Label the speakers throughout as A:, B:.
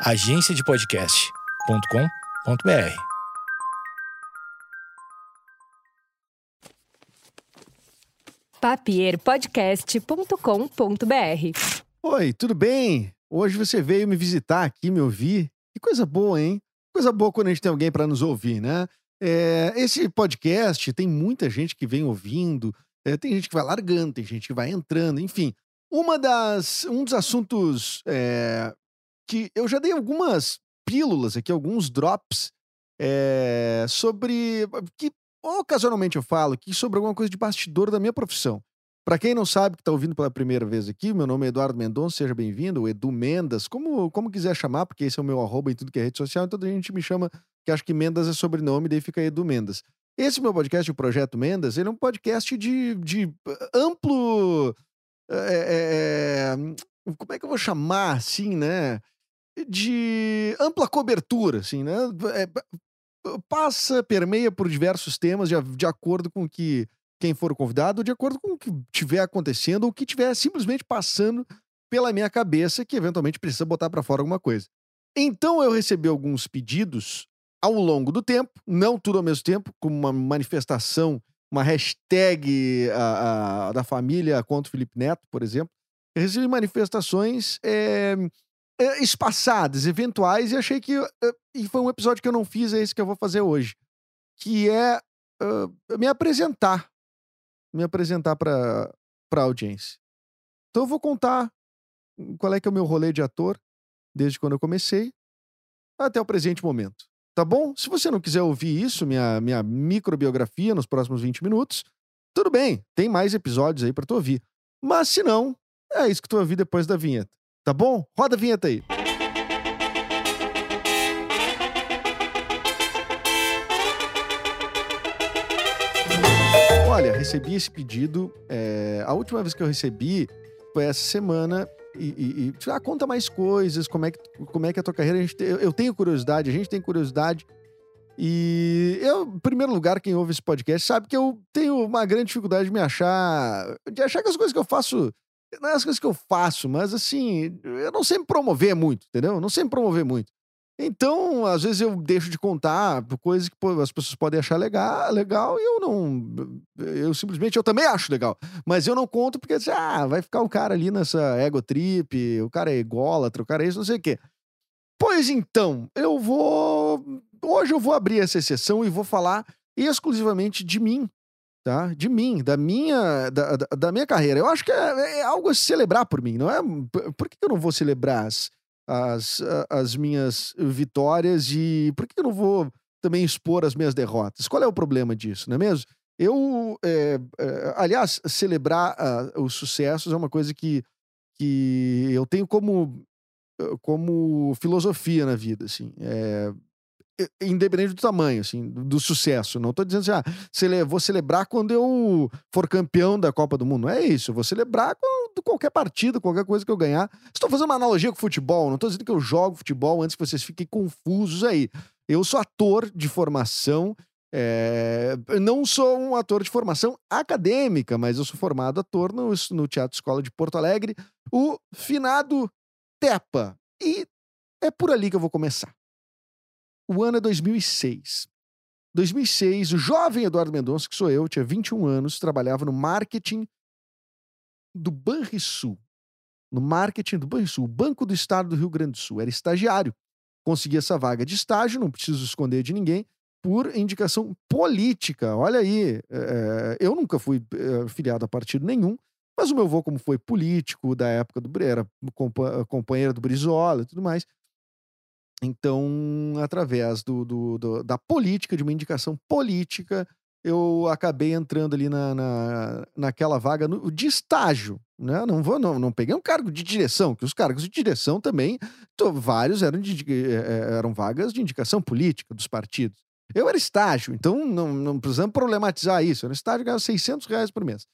A: agenciadepodcast.com.br.
B: papierpodcast.com.br.
C: Oi, tudo bem? Hoje você veio me visitar aqui, me ouvir. Que coisa boa, hein? Coisa boa quando a gente tem alguém para nos ouvir, né? É, esse podcast tem muita gente que vem ouvindo, é, tem gente que vai largando, tem gente que vai entrando, enfim. Uma das, um dos assuntos é, que eu já dei algumas pílulas aqui, alguns drops é, sobre que ocasionalmente eu falo aqui sobre alguma coisa de bastidor da minha profissão. Para quem não sabe, que está ouvindo pela primeira vez aqui, meu nome é Eduardo Mendonça, seja bem-vindo, Edu Mendas, como, como quiser chamar, porque esse é o meu arroba em tudo que é rede social, então a gente me chama, que acho que Mendas é sobrenome, daí fica Edu Mendas. Esse meu podcast, o Projeto Mendas, ele é um podcast de, de amplo. É, é, como é que eu vou chamar, assim, né? De ampla cobertura, assim, né? É, passa, permeia por diversos temas de, de acordo com que quem for convidado, de acordo com o que estiver acontecendo ou o que estiver simplesmente passando pela minha cabeça, que eventualmente precisa botar para fora alguma coisa. Então eu recebi alguns pedidos ao longo do tempo, não tudo ao mesmo tempo, como uma manifestação, uma hashtag a, a, da família contra o Felipe Neto, por exemplo. Eu recebi manifestações é, espaçadas, eventuais, e achei que. É, e foi um episódio que eu não fiz, é esse que eu vou fazer hoje. Que é uh, me apresentar me apresentar para a audiência. Então eu vou contar qual é que é o meu rolê de ator, desde quando eu comecei, até o presente momento. Tá bom? Se você não quiser ouvir isso, minha, minha microbiografia nos próximos 20 minutos, tudo bem, tem mais episódios aí para tu ouvir. Mas se não, é isso que tu ouvir depois da vinheta. Tá bom? Roda a vinheta aí. Olha, recebi esse pedido. É, a última vez que eu recebi foi essa semana. E, e, e ah, conta mais coisas, como é que, como é, que é a tua carreira. A gente, eu, eu tenho curiosidade, a gente tem curiosidade. E eu, em primeiro lugar, quem ouve esse podcast sabe que eu tenho uma grande dificuldade de me achar. De achar que as coisas que eu faço. Não é as coisas que eu faço, mas assim, eu não sei me promover muito, entendeu? Eu não sei me promover muito. Então, às vezes eu deixo de contar coisas que as pessoas podem achar legal, legal e eu não. Eu simplesmente, eu também acho legal. Mas eu não conto porque, assim, ah, vai ficar o cara ali nessa ego trip, o cara é ególatra, o cara é isso, não sei o quê. Pois então, eu vou. Hoje eu vou abrir essa exceção e vou falar exclusivamente de mim, tá? De mim, da minha, da, da minha carreira. Eu acho que é, é algo a celebrar por mim, não é? Por que eu não vou celebrar as as, as minhas vitórias e por que eu não vou também expor as minhas derrotas? Qual é o problema disso, não é mesmo? Eu, é, é, aliás, celebrar uh, os sucessos é uma coisa que, que eu tenho como, como filosofia na vida, assim. Independente do tamanho, assim, do sucesso. Não estou dizendo assim, ah, vou celebrar quando eu for campeão da Copa do Mundo. Não é isso. Eu vou celebrar quando, qualquer partida, qualquer coisa que eu ganhar. Estou fazendo uma analogia com futebol. Não estou dizendo que eu jogo futebol antes que vocês fiquem confusos aí. Eu sou ator de formação. É... não sou um ator de formação acadêmica, mas eu sou formado ator no, no Teatro Escola de Porto Alegre, o finado Tepa. E é por ali que eu vou começar. O ano é 2006. 2006, o jovem Eduardo Mendonça, que sou eu, tinha 21 anos, trabalhava no marketing do Banrisul. No marketing do Banrisul, o Banco do Estado do Rio Grande do Sul. Era estagiário. Consegui essa vaga de estágio, não preciso esconder de ninguém, por indicação política. Olha aí, é, eu nunca fui é, filiado a partido nenhum, mas o meu avô, como foi político da época do era companheiro do Brizola e tudo mais, então, através do, do, do, da política, de uma indicação política, eu acabei entrando ali na, na, naquela vaga no, de estágio. Né? Não, vou, não, não peguei um cargo de direção, que os cargos de direção também, tô, vários eram, de, é, eram vagas de indicação política dos partidos. Eu era estágio, então não, não precisamos problematizar isso. Eu era estágio, ganhava 600 reais por mês.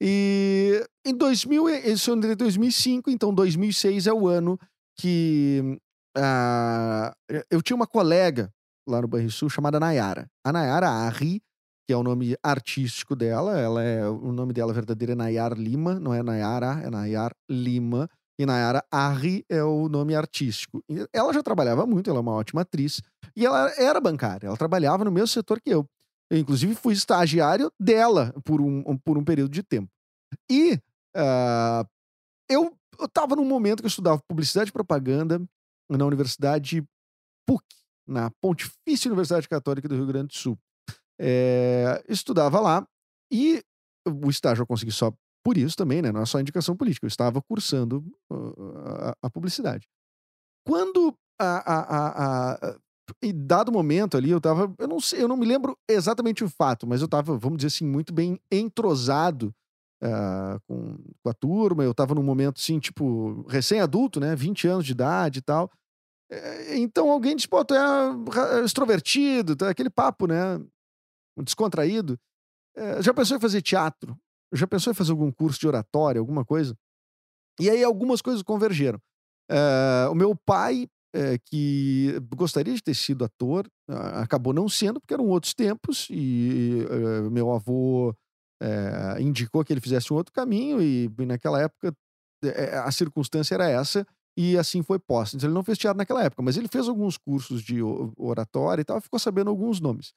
C: E em 2000, isso é 2005, então 2006 é o ano que ah, eu tinha uma colega lá no Banrisul chamada Nayara. A Nayara Arri, que é o nome artístico dela, ela é o nome dela verdadeiro é Nayar Lima, não é Nayara, é Nayar Lima. E Nayara Arri é o nome artístico. Ela já trabalhava muito, ela é uma ótima atriz. E ela era bancária, ela trabalhava no mesmo setor que eu. Eu, inclusive, fui estagiário dela por um, por um período de tempo. E uh, eu estava num momento que eu estudava publicidade e propaganda na Universidade PUC, na Pontifícia Universidade Católica do Rio Grande do Sul. É, estudava lá e o estágio eu consegui só por isso também, né? Não é só indicação política. Eu estava cursando uh, a, a, publicidade. Quando a, a, a, em dado momento ali, eu estava, eu não sei, eu não me lembro exatamente o fato, mas eu estava, vamos dizer assim, muito bem entrosado uh, com, com, a turma. Eu estava num momento assim, tipo, recém-adulto, né? 20 anos de idade e tal. É, então alguém disse, pô, tu é extrovertido, tu é aquele papo, né? Descontraído. É, já pensou em fazer teatro? Já pensou em fazer algum curso de oratória, alguma coisa? E aí algumas coisas convergeram. É, o meu pai, que gostaria de ter sido ator, acabou não sendo, porque eram outros tempos, e meu avô indicou que ele fizesse um outro caminho, e naquela época a circunstância era essa, e assim foi posto. Então, ele não fez teatro naquela época, mas ele fez alguns cursos de oratória e tal, ficou sabendo alguns nomes.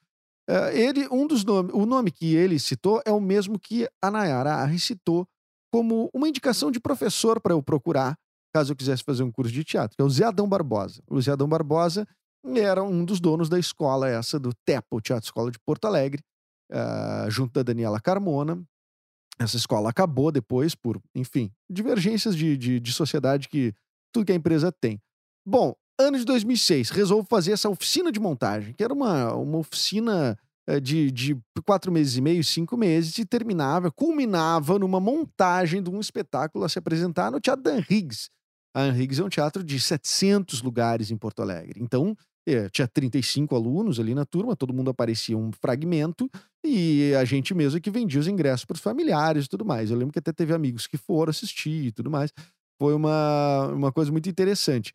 C: Uh, ele, um dos nomes, o nome que ele citou é o mesmo que a Nayara Arri citou como uma indicação de professor para eu procurar, caso eu quisesse fazer um curso de teatro, que é o Zé Adão Barbosa. O Zé Adão Barbosa era um dos donos da escola essa do TEPA, o Teatro Escola de Porto Alegre, uh, junto da Daniela Carmona. Essa escola acabou depois por, enfim, divergências de, de, de sociedade que tudo que a empresa tem. Bom, ano de 2006, resolvo fazer essa oficina de montagem, que era uma, uma oficina eh, de, de quatro meses e meio, cinco meses, e terminava, culminava numa montagem de um espetáculo a se apresentar no Teatro Dan Higgs. A Dan Higgs é um teatro de 700 lugares em Porto Alegre. Então, é, tinha 35 alunos ali na turma, todo mundo aparecia um fragmento, e a gente mesmo que vendia os ingressos para os familiares e tudo mais. Eu lembro que até teve amigos que foram assistir e tudo mais. Foi uma, uma coisa muito interessante.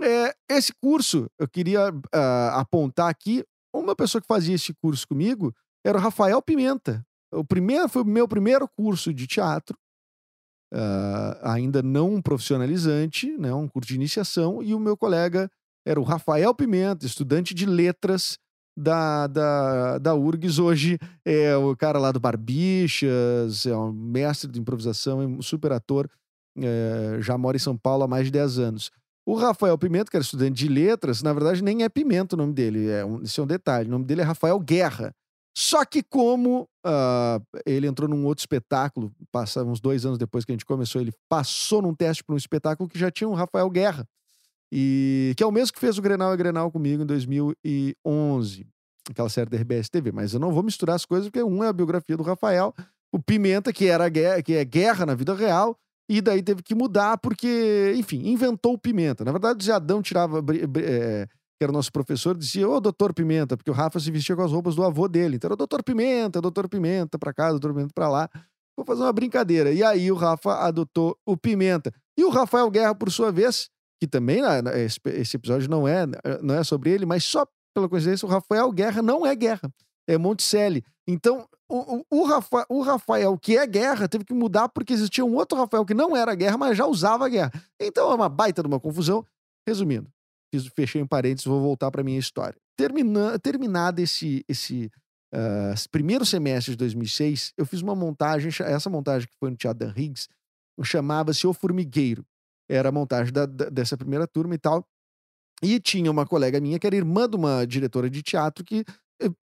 C: É, esse curso, eu queria uh, apontar aqui, uma pessoa que fazia esse curso comigo era o Rafael Pimenta. O primeiro foi o meu primeiro curso de teatro, uh, ainda não profissionalizante, né, um curso de iniciação, e o meu colega era o Rafael Pimenta, estudante de letras da, da, da URGS. Hoje é o cara lá do Barbichas, é um mestre de improvisação, é um super ator, é, já mora em São Paulo há mais de 10 anos. O Rafael Pimenta, que era estudante de letras, na verdade nem é Pimenta o nome dele, é um, esse é um detalhe. O nome dele é Rafael Guerra. Só que como uh, ele entrou num outro espetáculo, passa uns dois anos depois que a gente começou, ele passou num teste para um espetáculo que já tinha um Rafael Guerra. E que é o mesmo que fez o Grenal e Grenal comigo em 2011, aquela série da RBS TV. Mas eu não vou misturar as coisas, porque um é a biografia do Rafael, o Pimenta, que era que é guerra na vida real, e daí teve que mudar porque, enfim, inventou o Pimenta. Na verdade, o Adão tirava, é, que era nosso professor, dizia, ô doutor Pimenta, porque o Rafa se vestia com as roupas do avô dele. Então era doutor Pimenta, doutor Pimenta pra cá, doutor Pimenta pra lá. Vou fazer uma brincadeira. E aí o Rafa adotou o Pimenta. E o Rafael Guerra, por sua vez, que também né, esse episódio não é, não é sobre ele, mas só pela coincidência, o Rafael Guerra não é guerra. É Monticelli. Então, o, o, Rafa, o Rafael, que é guerra, teve que mudar porque existia um outro Rafael que não era guerra, mas já usava guerra. Então é uma baita de uma confusão. Resumindo, fiz, fechei em parênteses, vou voltar para minha história. Termina, terminado esse, esse uh, primeiro semestre de 2006, eu fiz uma montagem, essa montagem que foi no Teatro Dan Higgs, chamava-se O Formigueiro. Era a montagem da, da, dessa primeira turma e tal. E tinha uma colega minha que era irmã de uma diretora de teatro que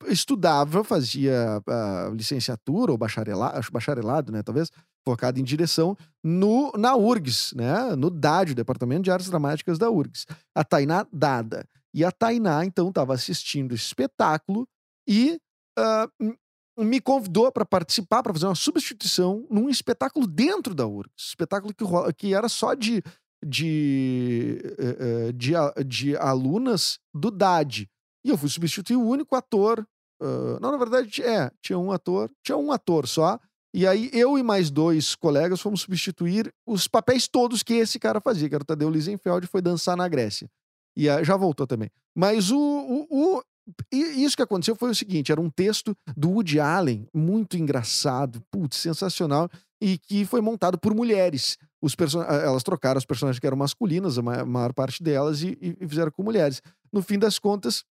C: estudava, fazia uh, licenciatura ou bacharelado, bacharelado, né, talvez, focado em direção no, na URGS, né, no DAD, o Departamento de Artes Dramáticas da URGS. A Tainá Dada. E a Tainá, então, estava assistindo espetáculo e uh, me convidou para participar, para fazer uma substituição num espetáculo dentro da URGS. Espetáculo que, que era só de, de, uh, de, de alunas do DAD. E eu fui substituir o único ator. Uh, não, na verdade, é, tinha um ator, tinha um ator só. E aí eu e mais dois colegas fomos substituir os papéis todos que esse cara fazia, que era o Tadeu Lisenfeld, foi dançar na Grécia. E uh, já voltou também. Mas o, o, o, isso que aconteceu foi o seguinte: era um texto do Woody Allen, muito engraçado, putz, sensacional, e que foi montado por mulheres. Os person... Elas trocaram os personagens que eram masculinas, a maior parte delas, e, e fizeram com mulheres. No fim das contas,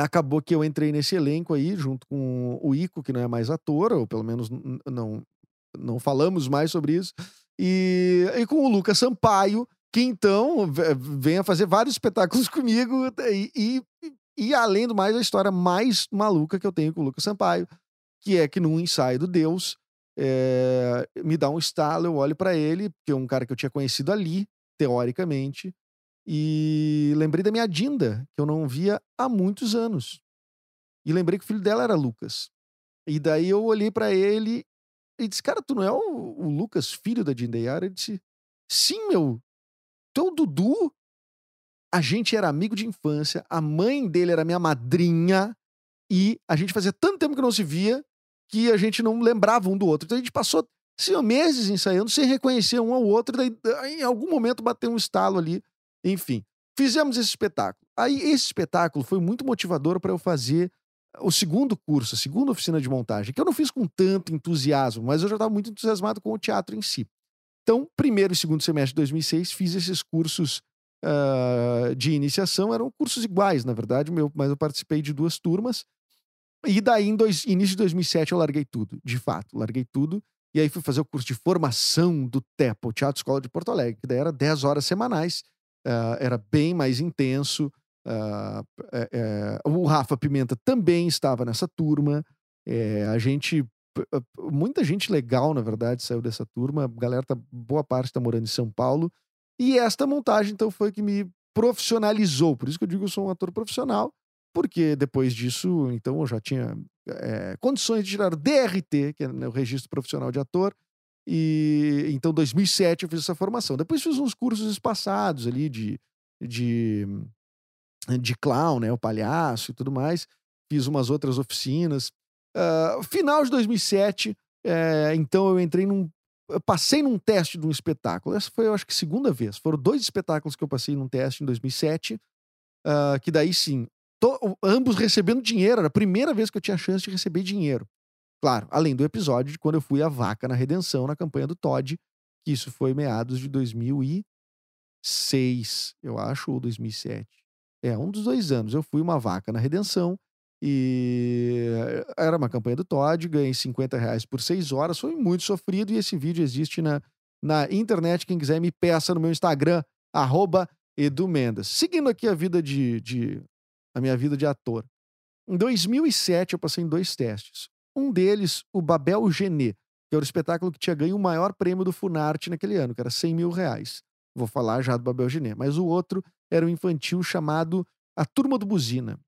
C: acabou que eu entrei nesse elenco aí, junto com o Ico, que não é mais ator, ou pelo menos não, não falamos mais sobre isso, e, e com o Lucas Sampaio, que então vem a fazer vários espetáculos comigo e, e, e, além do mais, a história mais maluca que eu tenho com o Lucas Sampaio, que é que num ensaio do Deus, é, me dá um estalo, eu olho para ele, que é um cara que eu tinha conhecido ali, teoricamente, e lembrei da minha Dinda, que eu não via há muitos anos. E lembrei que o filho dela era Lucas. E daí eu olhei para ele e disse: Cara, tu não é o, o Lucas, filho da Dinda Yara? Ele disse: Sim, meu. Tu é o Dudu? A gente era amigo de infância, a mãe dele era minha madrinha, e a gente fazia tanto tempo que não se via que a gente não lembrava um do outro. Então a gente passou assim, meses ensaiando sem reconhecer um ao outro, e daí, em algum momento bateu um estalo ali enfim, fizemos esse espetáculo. Aí esse espetáculo foi muito motivador para eu fazer o segundo curso, a segunda oficina de montagem, que eu não fiz com tanto entusiasmo, mas eu já estava muito entusiasmado com o teatro em si. Então, primeiro e segundo semestre de 2006, fiz esses cursos uh, de iniciação, eram cursos iguais, na verdade, meu, mas eu participei de duas turmas. E daí, em dois, início de 2007, eu larguei tudo, de fato, larguei tudo. E aí fui fazer o curso de formação do TEPA, o Teatro Escola de Porto Alegre, que daí era 10 horas semanais uh, era bem mais intenso. Uh, o Rafa Pimenta também estava nessa turma. É, a gente. Muita gente legal, na verdade, saiu dessa turma. A galera, tá, boa parte está morando em São Paulo. E esta montagem, então, foi que me profissionalizou. Por isso que eu digo que eu sou um ator profissional, porque depois disso, então, eu já tinha é, condições de tirar o DRT, que é né, o registro profissional de ator, e então, 2007 eu fiz essa formação. Depois fiz uns cursos espaçados ali de, de, de clown, né? O palhaço e tudo mais. Fiz umas outras oficinas. Uh, final de 2007, é, eh, então eu entrei num. Eu passei num teste de um espetáculo. Essa foi, eu acho que, segunda vez. Foram dois espetáculos que eu passei num teste em 2007. Uh, ah, que daí sim, ambos recebendo dinheiro. Era a primeira vez que eu tinha chance de receber dinheiro. Claro, além do episódio de quando eu fui a vaca na redenção na campanha do Todd, que isso foi meados de 2006, eu acho, ou 2007. É, um dos dois anos. Eu fui uma vaca na redenção e era uma campanha do Todd, ganhei 50 reais por seis horas, foi muito sofrido e esse vídeo existe na, na internet. Quem quiser me peça no meu Instagram, arroba. Seguindo aqui a vida de, de a minha vida de ator. Em 2007 eu passei em dois testes. Um deles, o Babel Genê, que era o espetáculo que tinha ganho o maior prêmio do Funarte naquele ano, que era 100 mil reais. Vou falar já do Babel Genê. Mas o outro era um infantil chamado A Turma do Buzina,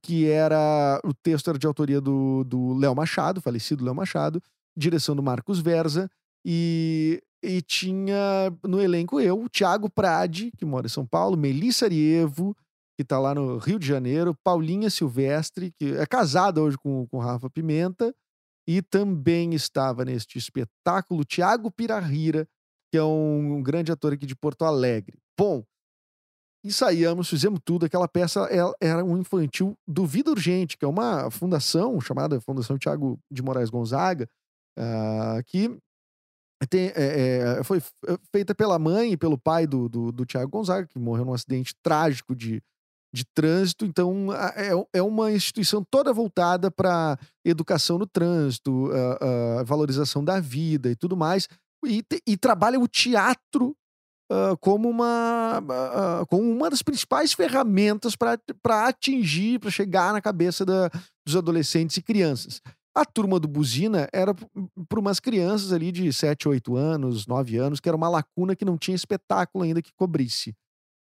C: que era. O texto era de autoria do, do Léo Machado, falecido Léo Machado, direção do Marcos Verza, e, e tinha no elenco eu, o Thiago Prade, que mora em São Paulo, Melissa Arievo, que está lá no Rio de Janeiro, Paulinha Silvestre, que é casada hoje com, com Rafa Pimenta, e também estava neste espetáculo Tiago Pirahira, que é um, um, grande ator aqui de Porto Alegre. Bom, ensaiamos, fizemos tudo. Aquela peça é, era um infantil do Vida Urgente, que é uma fundação chamada Fundação Tiago de Moraes Gonzaga, uh, que tem, é, é, foi feita pela mãe e pelo pai do, do, do Tiago Gonzaga, que morreu num acidente trágico de, de trânsito, então é, é uma instituição toda voltada para educação no trânsito, a, a, valorização da vida e tudo mais, e, e trabalha o teatro uh, como, uma, uh, como uma das principais ferramentas para atingir, para chegar na cabeça da, dos adolescentes e crianças. A turma do Buzina era para umas crianças ali de 7, 8 anos, 9 anos, que era uma lacuna que não tinha espetáculo ainda que cobrisse.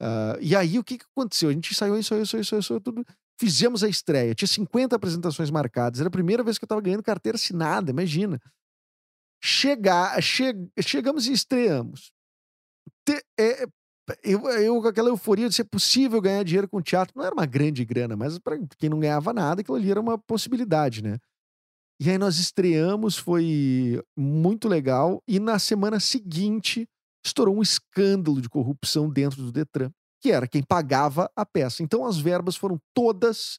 C: Uh, e aí, o que, que aconteceu? A gente saiu, saiu, saiu, saiu, saiu, tudo. Fizemos a estreia. Tinha 50 apresentações marcadas. Era a primeira vez que eu tava ganhando carteira assinada, imagina. Chegar, che, chegamos e estreamos. Te, é, eu, eu, com aquela euforia de ser possível ganhar dinheiro com teatro, não era uma grande grana, mas para quem não ganhava nada, aquilo ali era uma possibilidade, né? E aí nós estreamos, foi muito legal. E na semana seguinte, estourou um escândalo de corrupção dentro do Detran, que era quem pagava a peça. Então as verbas foram todas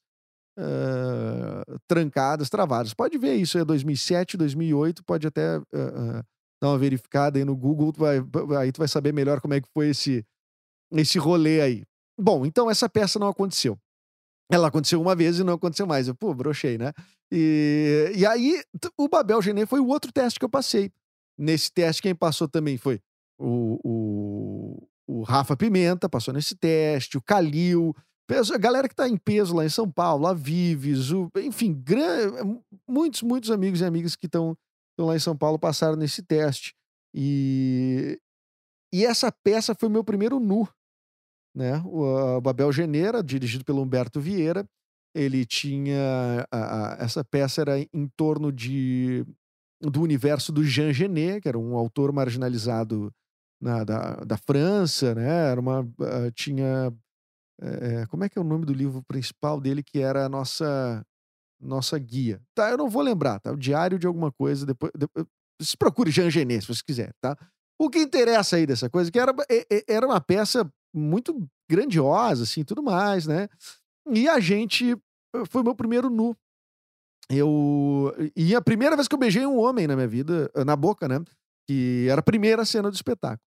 C: uh, trancadas, travadas. Pode ver isso, é 2007, 2008, pode até uh, uh, dar uma verificada aí no Google, tu vai, aí tu vai saber melhor como é que foi esse, esse rolê aí. Bom, então essa peça não aconteceu. Ela aconteceu uma vez e não aconteceu mais. Eu, pô, brochei, né? E, e aí, o Babel Genet foi o outro teste que eu passei. Nesse teste, quem passou também foi o, o, o Rafa Pimenta, passou nesse teste, o Calil, a galera que tá em peso lá em São Paulo, a Vives, o, enfim, gran, muitos, muitos amigos e amigas que estão lá em São Paulo passaram nesse teste. E, e essa peça foi meu primeiro nu né? O Babel Geneira, dirigido pelo Humberto Vieira, ele tinha a, a, essa peça era em torno de do universo do Jean Genet, que era um autor marginalizado na, da, da França, né? Era uma uh, tinha é, como é que é o nome do livro principal dele que era a nossa nossa guia. Tá, eu não vou lembrar, tá? O diário de alguma coisa depois, depois se procure Jean Genet se você quiser, tá? O que interessa aí dessa coisa que era era uma peça muito grandiosa, assim, tudo mais, né? E a gente foi meu primeiro nu. Eu e a primeira vez que eu beijei um homem na minha vida, na boca, né? Que era a primeira cena do espetáculo.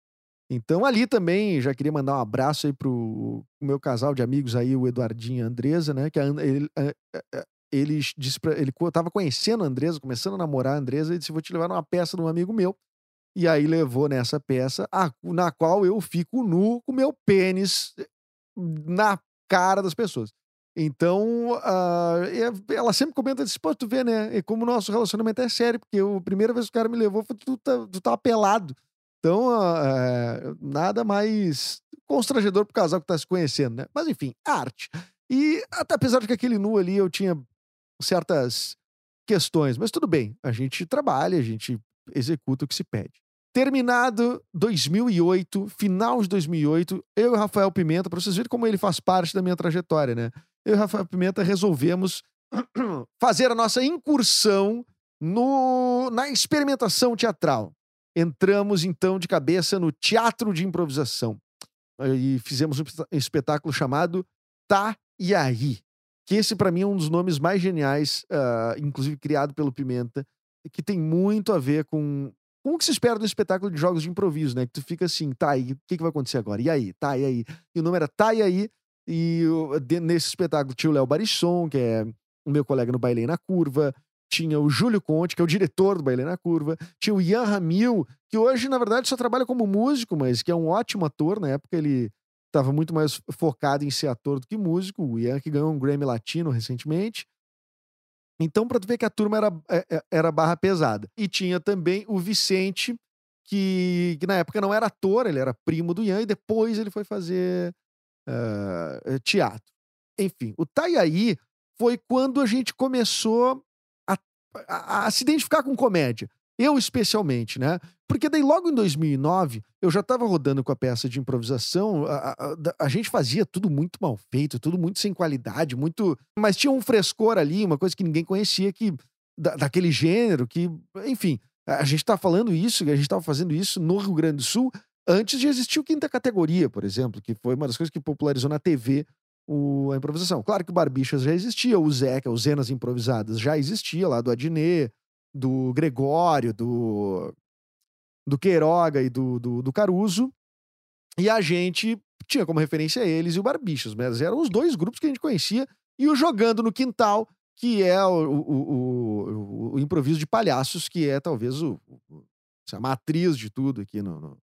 C: Então ali também já queria mandar um abraço aí pro meu casal de amigos aí, o Eduardinho e a Andresa, né? Que a, ele, a, a, ele disse para ele tava conhecendo a Andresa, começando a namorar a Andresa, e disse: "Vou te levar numa peça de um amigo meu". E aí levou nessa peça, na qual eu fico nu com meu pênis eh, na cara das pessoas. Então, uh, ela sempre comenta assim, pô, tu vê, né? E como o nosso relacionamento é sério, porque a primeira vez que o cara me levou, foi, tu, tá, tu tava pelado. Então, uh, nada mais constrangedor pro casal que tá se conhecendo, né? Mas enfim, arte. E até apesar de que aquele nu ali eu tinha certas questões, mas tudo bem, a gente trabalha, a gente executa o que se pede. Terminado 2008, final de 2008, eu e Rafael Pimenta, para vocês verem como ele faz parte da minha trajetória, né? Eu e Rafael Pimenta resolvemos fazer a nossa incursão no, na experimentação teatral. Entramos então de cabeça no teatro de improvisação e fizemos um espetáculo chamado Tá e Aí, que esse para mim é um dos nomes mais geniais, uh, inclusive criado pelo Pimenta, que tem muito a ver com, com o que se espera do espetáculo de jogos de improviso, né? Que tu fica assim, tá, e o que, que vai acontecer agora? E aí? Tá, e aí? E o nome era Tá, e aí? E nesse espetáculo tinha o Léo Barisson, que é o meu colega no Bailei na Curva, tinha o Júlio Conte, que é o diretor do Bailei na Curva, tinha o Ian Ramil, que hoje, na verdade, só trabalha como músico, mas que é um ótimo ator. Na época, ele estava muito mais focado em ser ator do que músico. O Ian, que ganhou um Grammy Latino recentemente. Então, para tu ver que a turma era, é, é, era barra pesada. E tinha também o Vicente, que, que na época não era ator, ele era primo do Ian, e depois ele foi fazer uh, teatro. Enfim, o Taiaí foi quando a gente começou a, a, se identificar com comédia. Eu, especialmente, né? Porque daí, logo em 2009, eu já estava rodando com a peça de improvisação. A, a, a, gente fazia tudo muito mal feito, tudo muito sem qualidade, muito. Mas tinha um frescor ali, uma coisa que ninguém conhecia, que da, daquele gênero, que. Enfim, a gente tá falando isso, a gente estava fazendo isso no Rio Grande do Sul antes de existir o Quinta Categoria, por exemplo, que foi uma das coisas que popularizou na TV o, a improvisação. Claro que o Barbixas já existia, o Zeca, os Zenas Improvisadas já existia, lá do Adnet do Gregório, do, do Queiroga e do, do, do Caruso. E a gente tinha como referência eles e o Barbichos, mas eram os dois grupos que a gente conhecia. E o Jogando no Quintal, que é o, o, o, o improviso de palhaços, que é talvez o, a matriz de tudo aqui no, no,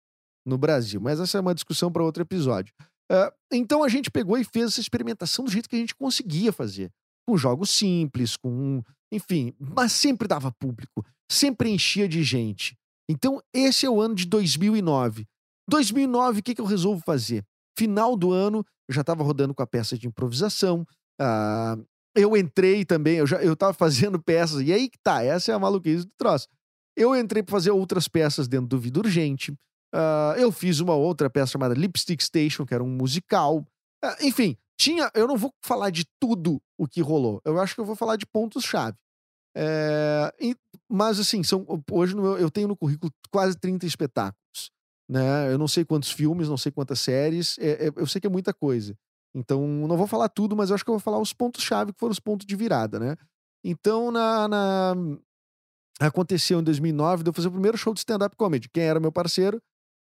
C: no Brasil. Mas essa é uma discussão para outro episódio. Uh, então a gente pegou e fez essa experimentação do jeito que a gente conseguia fazer. Com jogos simples, com enfim, mas sempre dava público, sempre enchia de gente. Então, esse é o ano de 2009. 2009, o que, que eu resolvo fazer? Final do ano, eu já estava rodando com a peça de improvisação. Uh, eu entrei também, eu já eu estava fazendo peças, e aí que tá, essa é a maluquice do troço. Eu entrei para fazer outras peças dentro do Vida Urgente. Uh, eu fiz uma outra peça chamada Lipstick Station, que era um musical. Uh, enfim, tinha. Eu não vou falar de tudo o que rolou. Eu acho que eu vou falar de pontos-chave. É, mas, assim, são, hoje meu, eu tenho no currículo quase 30 espetáculos. Né? Eu não sei quantos filmes, não sei quantas séries, é, é, eu sei que é muita coisa. Então, não vou falar tudo, mas eu acho que eu vou falar os pontos-chave que foram os pontos de virada, né? Então, na, na... aconteceu em 2009, de eu fazer o primeiro show de stand-up comedy. Quem era meu parceiro?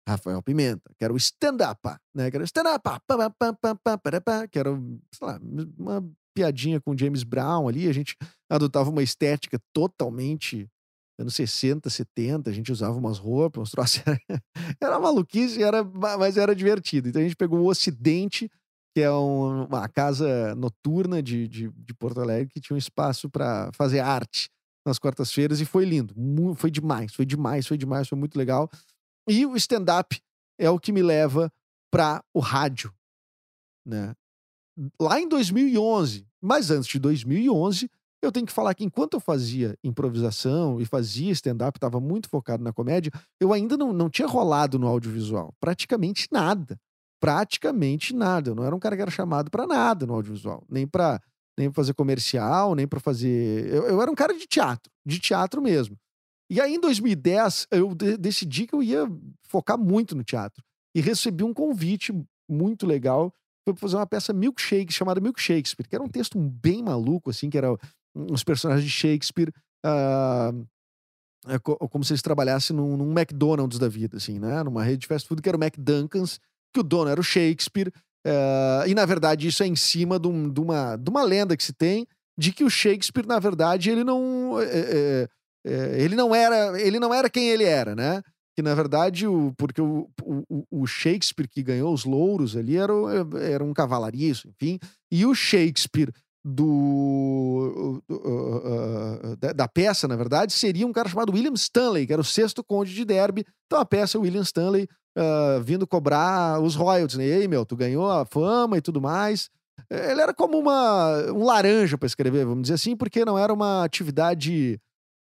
C: Rafael Pimenta, que era o stand-up, né? Que era stand-up, que era, sei lá, uma piadinha com James Brown ali. A gente adotava uma estética totalmente anos 60, 70, a gente usava umas roupas, uns troços. Era maluquice, era, mas era divertido. Então a gente pegou o Ocidente, que é um, uma casa noturna de, de, de, Porto Alegre, que tinha um espaço para fazer arte nas quartas-feiras e foi lindo. Foi demais, foi demais, foi demais, foi muito legal. E o stand-up é o que me leva para o rádio, né? Lá em 2011, mas antes de 2011, eu tenho que falar que enquanto eu fazia improvisação e fazia stand-up, estava muito focado na comédia, eu ainda não, não tinha rolado no audiovisual. Praticamente nada. Praticamente nada. Eu não era um cara que era chamado para nada no audiovisual. Nem para nem fazer comercial, nem para fazer. Eu, eu era um cara de teatro, de teatro mesmo. E aí, em 2010, eu de decidi que eu ia focar muito no teatro. E recebi um convite muito legal. Foi fazer uma peça Milkshake, chamada Milkshakespeare, que era um texto bem maluco, assim, que era os personagens de Shakespeare uh, é como se eles trabalhassem num, num, McDonald's da vida, assim, né? Numa rede de fast food que era o McDuncans, que o dono era o Shakespeare. Uh, e, na verdade, isso é em cima de, um, de, uma, de uma lenda que se tem de que o Shakespeare, na verdade, ele não... É, ele não era ele não era quem ele era, né? Que, na verdade, o, porque o, o, o Shakespeare que ganhou os louros ali era, era um cavalariço, enfim. E o Shakespeare do, uh, uh, da, da, peça, na verdade, seria um cara chamado William Stanley, que era o sexto conde de Derby. Então a peça é William Stanley uh, vindo cobrar os royalties, né? E aí, meu, tu ganhou a fama e tudo mais. Ele era como uma, um laranja para escrever, vamos dizer assim, porque não era uma atividade.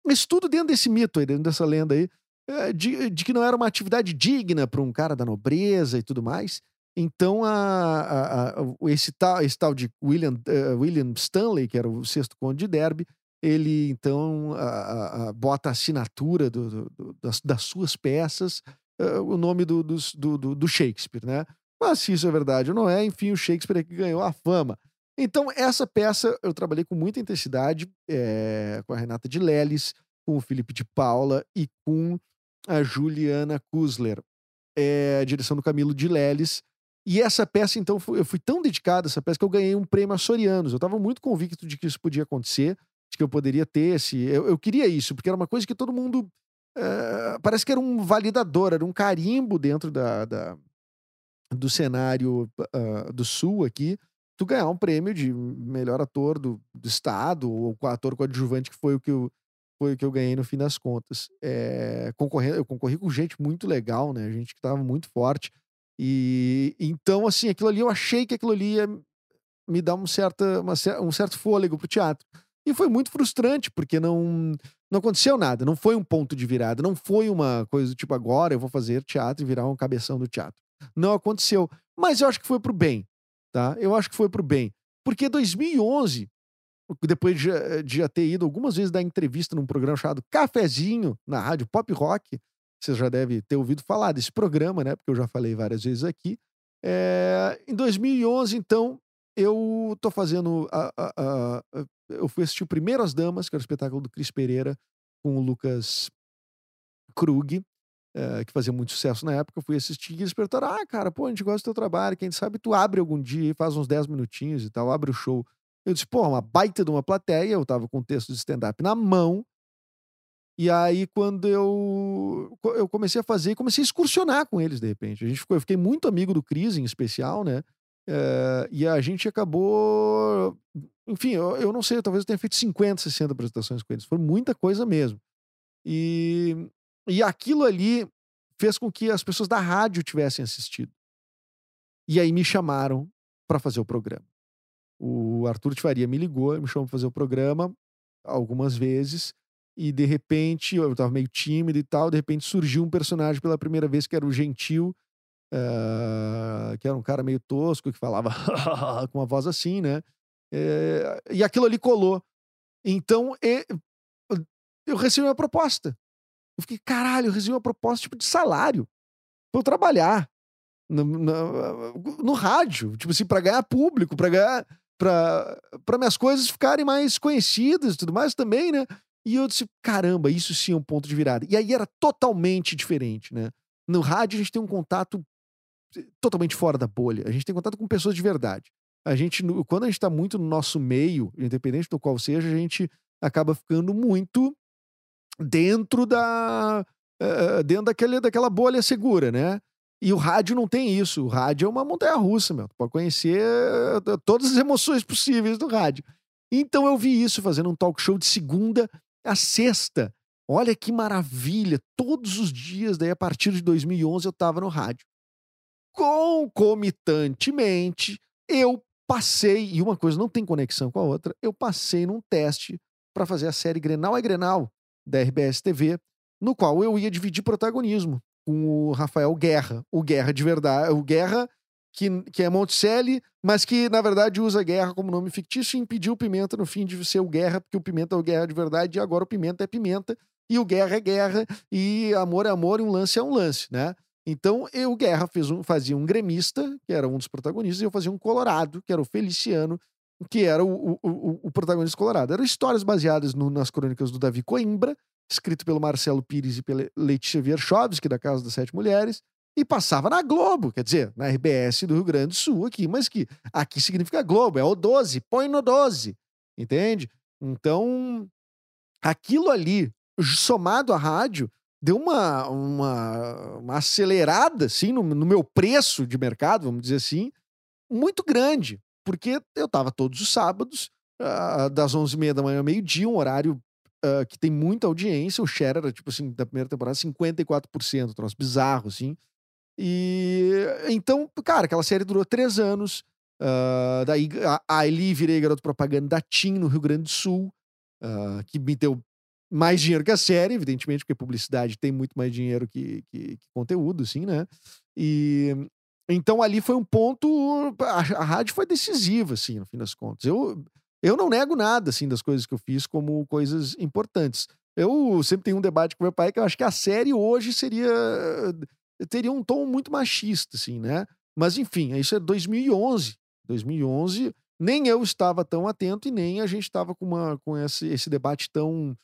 C: Estudo dentro desse mito aí, dentro dessa lenda aí, é, de, de que não era uma atividade digna para um cara da nobreza e tudo mais. Então, a, a, a, esse, tal, esse tal de William, uh, William Stanley, que era o sexto conde de Derby, ele então bota a assinatura do, do, do, das, das, suas peças, uh, o nome do, do, Shakespeare, né? Mas se isso é verdade ou não é, enfim, o Shakespeare é que ganhou a fama. Então, essa peça eu trabalhei com muita intensidade é, com a Renata de Leles, com o Felipe de Paula e com a Juliana Kusler. É, a direção do Camilo de Leles. E essa peça, então, eu fui tão dedicado a essa peça que eu ganhei um prêmio Açorianos. Eu estava muito convicto de que isso podia acontecer, de que eu poderia ter esse. Eu, eu queria isso, porque era uma coisa que todo mundo. Uh, parece que era um validador, era um carimbo dentro da, da do cenário uh, do Sul aqui. Tu ganhar um prêmio de melhor ator do, do estado, ou ator coadjuvante, que foi o que eu, foi o que eu ganhei no fim das contas. É, concorrendo, eu concorri com gente muito legal, né? Gente que estava muito forte. E então, assim, aquilo ali eu achei que aquilo ali ia me dar um, certa, uma, um certo fôlego pro teatro. E foi muito frustrante, porque não, não aconteceu nada, não foi um ponto de virada, não foi uma coisa tipo agora eu vou fazer teatro e virar um cabeção do teatro. Não aconteceu. Mas eu acho que foi pro bem, tá? Eu acho que foi pro bem. Porque 2011, depois de, de já ter ido algumas vezes dar entrevista num programa chamado Cafezinho, na rádio Pop Rock, você já deve ter ouvido falar desse programa, né? Porque eu já falei várias vezes aqui. É, em 2011, então, eu tô fazendo. A, a, a, eu fui assistir o Primeiro As Damas, que era o espetáculo do Cris Pereira, com o Lucas Krug, é, que fazia muito sucesso na época. Eu fui assistir e eles perguntaram: Ah, cara, pô, a gente gosta do teu trabalho, quem sabe tu abre algum dia e faz uns 10 minutinhos e tal, abre o show. Eu disse, pô, uma baita de uma plateia, eu tava com o texto de stand-up na mão, e aí, quando eu, eu comecei a fazer, comecei a excursionar com eles, de repente. A gente ficou, eu fiquei muito amigo do Cris, em especial, né? É, e a gente acabou. Enfim, eu, eu não sei, talvez eu tenha feito 50, 60 apresentações com eles. Foi muita coisa mesmo. E, e aquilo ali fez com que as pessoas da rádio tivessem assistido. E aí me chamaram para fazer o programa. O Arthur de Faria me ligou, me chamou para fazer o programa algumas vezes. E de repente, eu tava meio tímido e tal, de repente surgiu um personagem pela primeira vez que era o Gentil, uh, que era um cara meio tosco, que falava com uma voz assim, né? É, e aquilo ali colou. Então, eu recebi uma proposta. Eu fiquei, caralho, eu recebi uma proposta tipo de salário pra eu trabalhar. no, no, no rádio, tipo assim, para ganhar público, para ganhar para minhas coisas ficarem mais conhecidas e tudo mais também, né? E eu disse, caramba, isso sim é um ponto de virada. E aí era totalmente diferente, né? No rádio a gente tem um contato totalmente fora da bolha. A gente tem contato com pessoas de verdade. A gente, quando a gente está muito no nosso meio, independente do qual seja, a gente acaba ficando muito dentro da uh, dentro daquele, daquela bolha segura, né? E o rádio não tem isso. O rádio é uma montanha russa, meu. Pode conhecer todas as emoções possíveis do rádio. Então eu vi isso fazendo um talk show de segunda a sexta. Olha que maravilha! Todos os dias, daí a partir de 2011, eu estava no rádio. Concomitantemente, eu passei, e uma coisa não tem conexão com a outra, eu passei num teste para fazer a série Grenal é Grenal, da RBS TV, no qual eu ia dividir protagonismo com o Rafael Guerra. O Guerra de verdade, o Guerra que, que é Monticelli, mas que na verdade usa Guerra como nome fictício e impediu o Pimenta no fim de ser o Guerra, porque o Pimenta é o Guerra de verdade e agora o Pimenta é Pimenta e o Guerra é Guerra e amor é amor e um lance é um lance, né? Então, eu, Guerra, um, fazia um gremista, que era um dos protagonistas, e eu fazia um colorado, que era o Feliciano, que era o, o, o, protagonista colorado. Eram histórias baseadas no, nas crônicas do Davi Coimbra, escrito pelo Marcelo Pires e pela Letícia Wierchowski, da Casa das Sete Mulheres, e passava na Globo, quer dizer, na RBS do Rio Grande do Sul aqui, mas que aqui significa Globo, é o 12, põe no 12, entende? Então, aquilo ali, somado à rádio, deu uma, uma, uma acelerada, assim, no, no, meu preço de mercado, vamos dizer assim, muito grande, porque eu estava todos os sábados, uh, das 11h30 da manhã ao meio-dia, um horário uh, que tem muita audiência, o share era, tipo assim, da primeira temporada, 54%, troço bizarro, assim, e então, cara, aquela série durou três anos. Uh, daí ali virei garoto propaganda da TIM no Rio Grande do Sul, uh, que me deu mais dinheiro que a série, evidentemente, porque publicidade tem muito mais dinheiro que, que, que conteúdo, assim, né? E então ali foi um ponto. A, a, rádio foi decisiva, assim, no fim das contas. Eu, eu não nego nada, assim, das coisas que eu fiz como coisas importantes. Eu sempre tenho um debate com meu pai que eu acho que a série hoje seria teria um tom muito machista, assim, né? Mas, enfim, isso é 2011. 2011, nem eu estava tão atento e nem a gente estava com, uma, com esse, esse debate tão,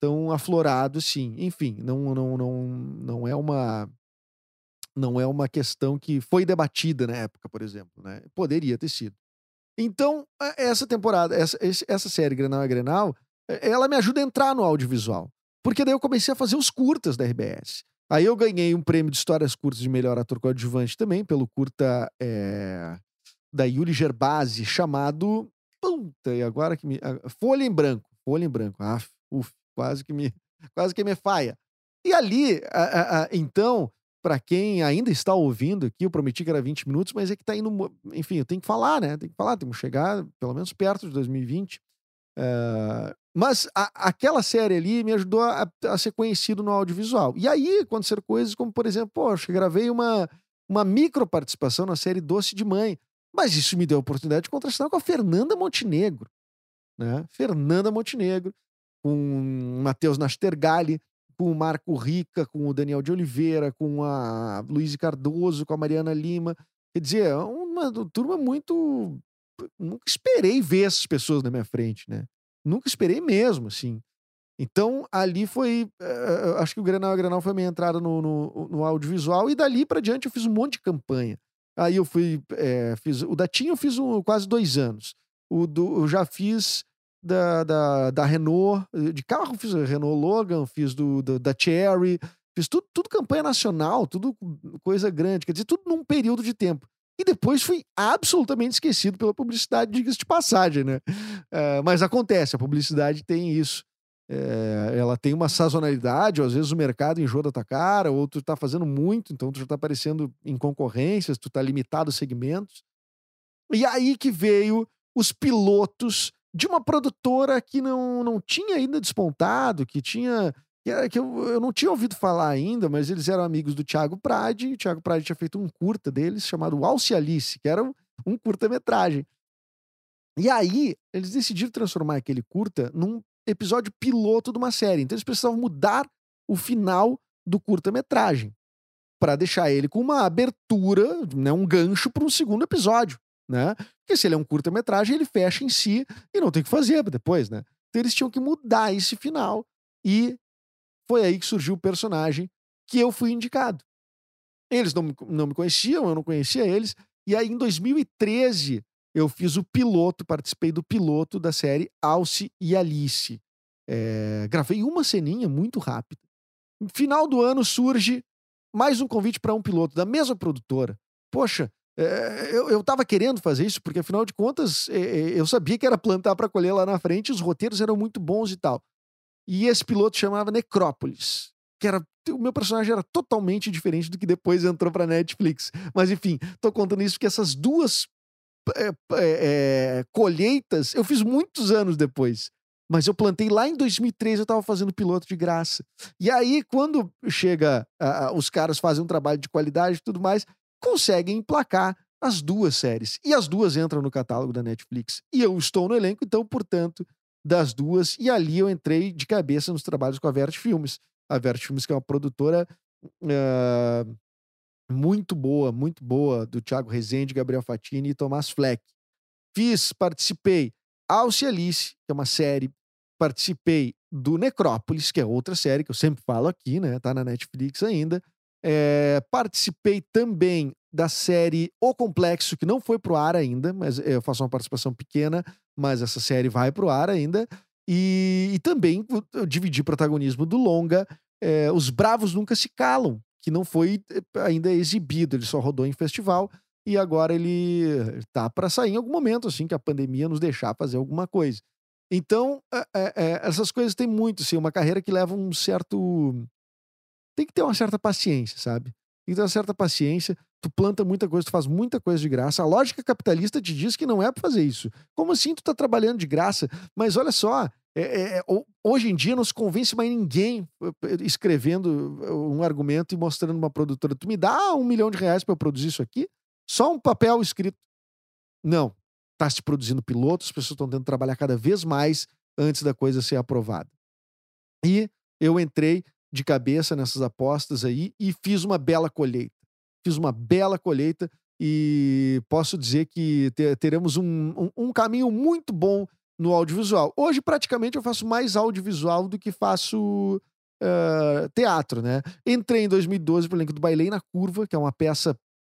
C: tão aflorado, assim. Enfim, não, não, não, não é uma não é uma questão que foi debatida na época, por exemplo, né? Poderia ter sido. Então, essa temporada, essa, essa série Grenal é Grenal, ela me ajuda a entrar no audiovisual. Porque daí eu comecei a fazer os curtas da RBS. Aí eu ganhei um prêmio de histórias curtas de melhor ator coadjuvante também, pelo curta é, da Yuli Gerbasi, chamado. Puta, e agora que me. Folha em Branco. Folha em Branco. Ah, uf, quase que me. Quase que me faia. E ali, a, a, a, então, para quem ainda está ouvindo aqui, eu prometi que era 20 minutos, mas é que tá indo. Enfim, eu tenho que falar, né? Tem que falar, temos que chegar pelo menos perto de 2020. Uh, mas a, aquela série ali me ajudou a, a, ser conhecido no audiovisual. E aí aconteceram coisas como, por exemplo, poxa, gravei uma, uma micro participação na série Doce de Mãe. Mas isso me deu a oportunidade de contrastar com a Fernanda Montenegro. Né? Fernanda Montenegro, com Matheus Nastergalli, com o Marco Rica, com o Daniel de Oliveira, com a Luiz Cardoso, com a Mariana Lima. Quer dizer, é uma turma muito. Nunca esperei ver essas pessoas na minha frente, né? Nunca esperei mesmo, assim. Então, ali foi. Uh, acho que o Grenal a Grenal foi a minha entrada no, no, no, audiovisual, e dali para diante eu fiz um monte de campanha. Aí eu fui. É, fiz, o da TIM eu fiz um, quase dois anos. O do, eu já fiz da, da, da Renault, de carro, fiz Renault Logan, fiz do, do, da Cherry, fiz tudo, tudo campanha nacional, tudo coisa grande, quer dizer, tudo num período de tempo e depois fui absolutamente esquecido pela publicidade, diga-se de passagem, né? Uh, mas acontece, a publicidade tem isso. É, ela tem uma sazonalidade, ou às vezes o mercado enjoa da tua cara, ou tu tá fazendo muito, então tu já tá aparecendo em concorrências, tu tá limitado a segmentos. E aí que veio os pilotos de uma produtora que não, não tinha ainda despontado, que tinha que, era, que eu, eu não tinha ouvido falar ainda, mas eles eram amigos do Thiago Prade, e o Thiago Prade tinha feito um curta deles chamado Alce Alice, que era um, um curta-metragem. E aí, eles decidiram transformar aquele curta num episódio piloto de uma série. Então, eles precisavam mudar o final do curta-metragem. para deixar ele com uma abertura, né, um gancho para um segundo episódio, né? Porque se ele é um curta-metragem, ele fecha em si e não tem o que fazer depois, né? Então eles tinham que mudar esse final e foi aí que surgiu o personagem que eu fui indicado. Eles não, não me conheciam, eu não conhecia eles. E aí, em 2013, eu fiz o piloto, participei do piloto da série Alce e Alice. É, gravei uma ceninha muito rápida. No final do ano surge mais um convite para um piloto da mesma produtora. Poxa, é, eu, eu tava querendo fazer isso, porque afinal de contas é, eu sabia que era plantar para colher lá na frente, os roteiros eram muito bons e tal. E esse piloto chamava Necrópolis, que era o meu personagem era totalmente diferente do que depois entrou pra Netflix. Mas enfim, tô contando isso porque essas duas é, é, colheitas eu fiz muitos anos depois. Mas eu plantei lá em 2003, eu tava fazendo piloto de graça. E aí, quando chega, uh, os caras fazem um trabalho de qualidade e tudo mais, conseguem emplacar as duas séries. E as duas entram no catálogo da Netflix. E eu estou no elenco, então, portanto, das duas. E ali eu entrei de cabeça nos trabalhos com a Vert Filmes. A Vert Filmes, que é uma produtora uh, muito boa, muito boa, do Thiago Rezende, Gabriel Fatini e Tomás Fleck. Fiz, participei Alce Alice, que é uma série participei do Necrópolis, que é outra série que eu sempre falo aqui, né? Tá na Netflix ainda. É, participei também da série O Complexo, que não foi pro ar ainda, mas eu faço uma participação pequena, mas essa série vai pro ar ainda. E, e também eu dividi protagonismo do longa é, Os Bravos Nunca Se Calam, que não foi eh, ainda exibido, ele só rodou em festival e agora ele tá para sair em algum momento, assim, que a pandemia nos deixar fazer alguma coisa. Então, é, é, essas coisas têm muito, assim, uma carreira que leva um certo. Tem que ter uma certa paciência, sabe? Tem que ter uma certa paciência. Tu planta muita coisa, tu faz muita coisa de graça. A lógica capitalista te diz que não é pra fazer isso. Como assim tu tá trabalhando de graça? Mas olha só, é, é, hoje em dia não se convence mais ninguém escrevendo um argumento e mostrando uma produtora. Tu me dá um milhão de reais para eu produzir isso aqui? Só um papel escrito. Não está se produzindo pilotos, as pessoas estão tentando trabalhar cada vez mais antes da coisa ser aprovada. E eu entrei de cabeça nessas apostas aí e fiz uma bela colheita. Fiz uma bela colheita e posso dizer que teremos um, um, um caminho muito bom no audiovisual. Hoje, praticamente, eu faço mais audiovisual do que faço uh, teatro, né? Entrei em 2012 para o elenco do Bailei na Curva, que é uma peça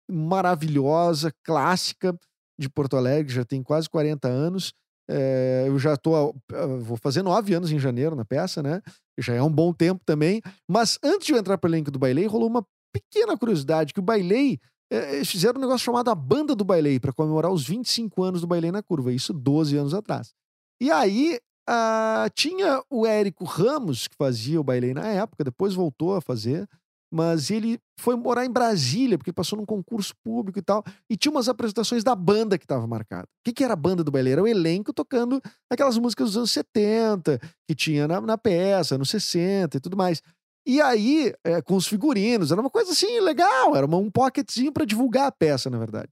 C: maravilhosa, clássica, de Porto Alegre, já tem quase 40 anos. É, eu já tô. Vou fazer nove anos em janeiro na peça, né? Já é um bom tempo também. Mas antes de eu entrar para o elenco do Bailei, rolou uma pequena curiosidade: que o Bailei. É, eles fizeram um negócio chamado a Banda do Bailei para comemorar os 25 anos do Bailei na Curva, isso 12 anos atrás. E aí uh, tinha o Érico Ramos, que fazia o Bailei na época, depois voltou a fazer mas ele foi morar em Brasília, porque passou num concurso público e tal, e tinha umas apresentações da banda que estava marcada. O que, que era a banda do baile? Era o elenco tocando aquelas músicas dos anos 70, que tinha na, na peça, nos 60 e tudo mais. E aí, é, com os figurinos, era uma coisa assim legal, era uma, um pocketzinho para divulgar a peça, na verdade.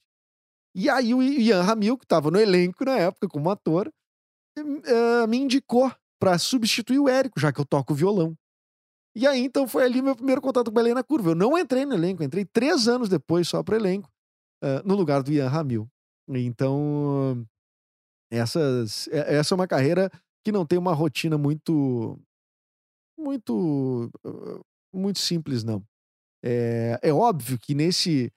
C: E aí o Ian Ramil, que estava no elenco na época como ator, uh, me indicou para substituir o Érico, já que eu toco violão. E aí, então, foi ali meu primeiro contato com a Helena Curva. Eu não entrei no elenco, entrei três anos depois só para elenco, uh, no lugar do Ian Ramil. Então, essas, é, essa é uma carreira que não tem uma rotina muito. muito. muito simples, não. É, é óbvio que nesse.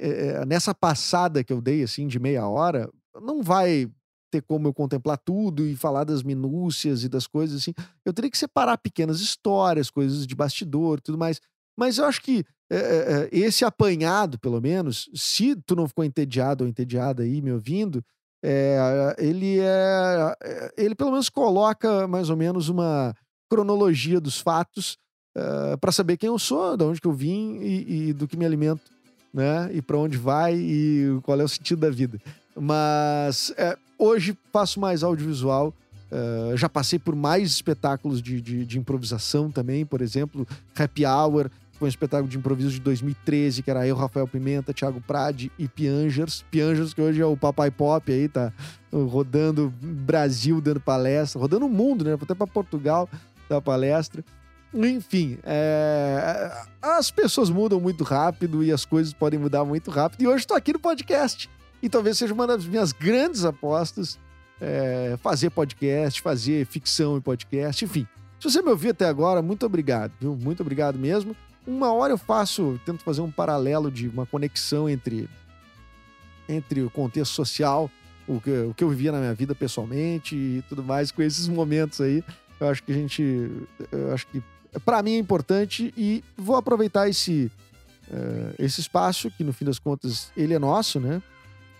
C: É, nessa passada que eu dei, assim, de meia hora, não vai ter como eu contemplar tudo e falar das minúcias e das coisas assim. Eu teria que separar pequenas histórias, coisas de bastidor tudo mais. Mas eu acho que é, esse apanhado, pelo menos, se tu não ficou entediado ou entediada aí me ouvindo, é, ele é. Ele pelo menos coloca mais ou menos uma cronologia dos fatos uh, para saber quem eu sou, de onde que eu vim e, e do que me alimento, né? E para onde vai e qual é o sentido da vida. Mas é, hoje faço mais audiovisual. Uh, já passei por mais espetáculos de, de, de, improvisação também, por exemplo, Happy Hour, foi um espetáculo de improviso de 2013, que era eu, Rafael Pimenta, Thiago Prade e Piangers. Piangers, que hoje é o Papai Pop aí, tá rodando Brasil, dando palestra, rodando o mundo, né? Até para Portugal dar palestra. Enfim, é, as pessoas mudam muito rápido e as coisas podem mudar muito rápido. E hoje estou aqui no podcast. E talvez seja uma das minhas grandes apostas é, fazer podcast, fazer ficção em podcast, enfim. Se você me ouviu até agora, muito obrigado, viu? Muito obrigado mesmo. Uma hora eu faço, tento fazer um paralelo de uma conexão entre, entre o contexto social, o que, o que eu vivia na minha vida pessoalmente e tudo mais, com esses momentos aí. Eu acho que a gente. Eu acho que para mim é importante e vou aproveitar esse, uh, esse espaço, que no fim das contas ele é nosso, né?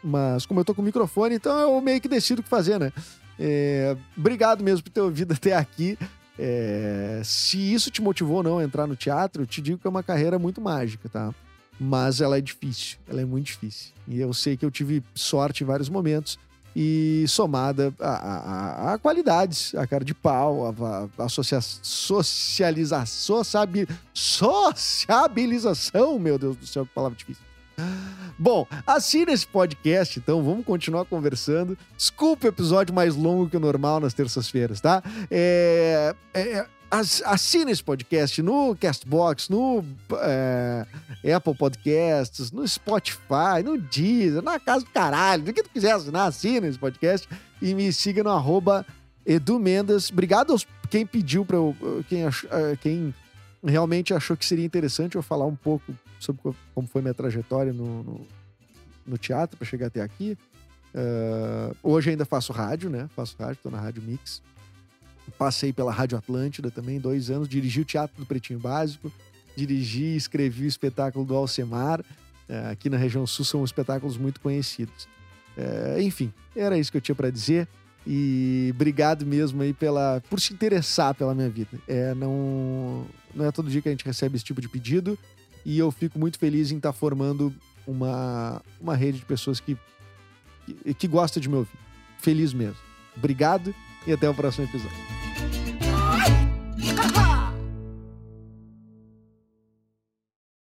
C: Mas como eu tô com o microfone, então eu meio que decido o que fazer, né? É, obrigado mesmo por ter ouvido até aqui. É, se isso te motivou ou não a entrar no teatro, eu te digo que é uma carreira muito mágica, tá? Mas ela é difícil, ela é muito difícil. E eu sei que eu tive sorte em vários momentos e somada a, a, a qualidades, a cara de pau, a, a associa, socialização, sabe, sociabilização, meu Deus do céu, que palavra difícil. Bom, assina esse podcast, então vamos continuar conversando. Desculpa o episódio mais longo que o normal nas terças-feiras, tá? É, é, assina esse podcast no Castbox, no é, Apple Podcasts, no Spotify, no Deezer, na casa do caralho, do que tu quiser assinar, assina esse podcast e me siga no arroba Edu Mendes. Obrigado aos quem pediu para eu. Quem, ach, quem realmente achou que seria interessante eu falar um pouco sobre como foi minha trajetória no, no, no teatro para chegar até aqui. Uh, hoje ainda faço rádio, né? Faço rádio, tô na Rádio Mix. Passei pela Rádio Atlântida também, dois anos. Dirigi o Teatro do Pretinho Básico. Dirigi e escrevi o espetáculo do Alcemar. Uh, aqui na região sul são espetáculos muito conhecidos. Uh, enfim, era isso que eu tinha para dizer. E obrigado mesmo aí pela, por se interessar pela minha vida. É, não, não é todo dia que a gente recebe esse tipo de pedido. E eu fico muito feliz em estar tá formando uma, uma rede de pessoas que, que, que gosta de me ouvir. Feliz mesmo. Obrigado e até o próximo episódio.